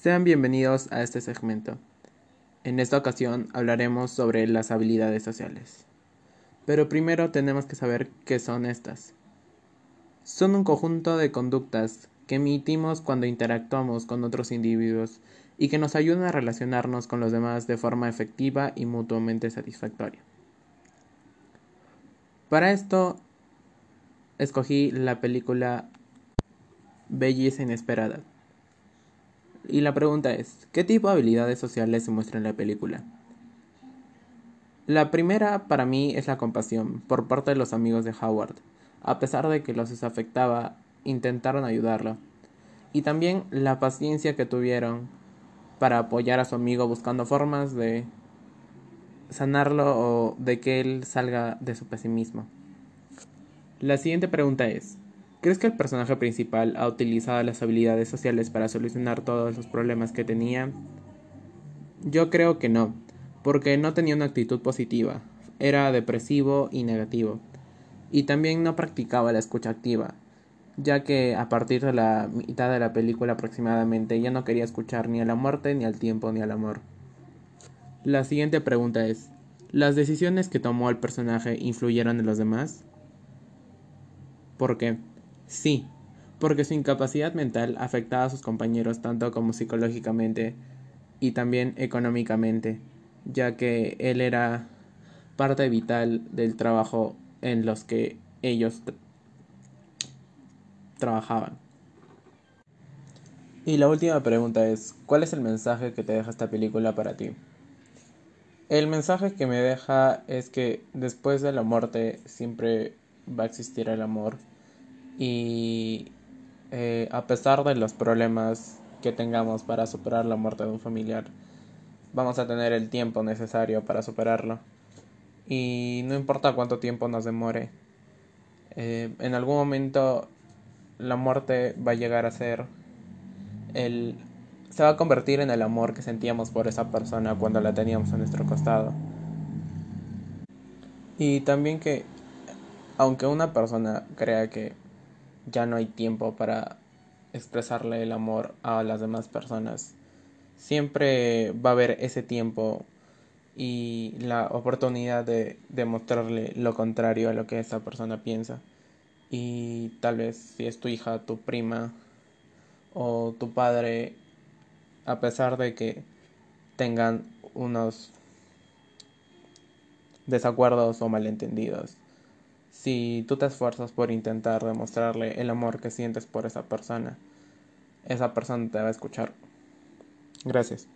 Sean bienvenidos a este segmento. En esta ocasión hablaremos sobre las habilidades sociales. Pero primero tenemos que saber qué son estas. Son un conjunto de conductas que emitimos cuando interactuamos con otros individuos y que nos ayudan a relacionarnos con los demás de forma efectiva y mutuamente satisfactoria. Para esto escogí la película Belleza Inesperada. Y la pregunta es, ¿qué tipo de habilidades sociales se muestran en la película? La primera para mí es la compasión por parte de los amigos de Howard. A pesar de que los desafectaba, intentaron ayudarlo. Y también la paciencia que tuvieron para apoyar a su amigo buscando formas de sanarlo o de que él salga de su pesimismo. La siguiente pregunta es, ¿Crees que el personaje principal ha utilizado las habilidades sociales para solucionar todos los problemas que tenía? Yo creo que no, porque no tenía una actitud positiva, era depresivo y negativo, y también no practicaba la escucha activa, ya que a partir de la mitad de la película aproximadamente ya no quería escuchar ni a la muerte, ni al tiempo, ni al amor. La siguiente pregunta es, ¿las decisiones que tomó el personaje influyeron en los demás? ¿Por qué? Sí, porque su incapacidad mental afectaba a sus compañeros tanto como psicológicamente y también económicamente, ya que él era parte vital del trabajo en los que ellos trabajaban. Y la última pregunta es, ¿cuál es el mensaje que te deja esta película para ti? El mensaje que me deja es que después de la muerte siempre va a existir el amor y eh, a pesar de los problemas que tengamos para superar la muerte de un familiar, vamos a tener el tiempo necesario para superarlo. Y no importa cuánto tiempo nos demore, eh, en algún momento la muerte va a llegar a ser el... se va a convertir en el amor que sentíamos por esa persona cuando la teníamos a nuestro costado. Y también que, aunque una persona crea que ya no hay tiempo para expresarle el amor a las demás personas. Siempre va a haber ese tiempo y la oportunidad de demostrarle lo contrario a lo que esa persona piensa. Y tal vez si es tu hija, tu prima o tu padre, a pesar de que tengan unos desacuerdos o malentendidos, si tú te esfuerzas por intentar demostrarle el amor que sientes por esa persona, esa persona te va a escuchar. Gracias.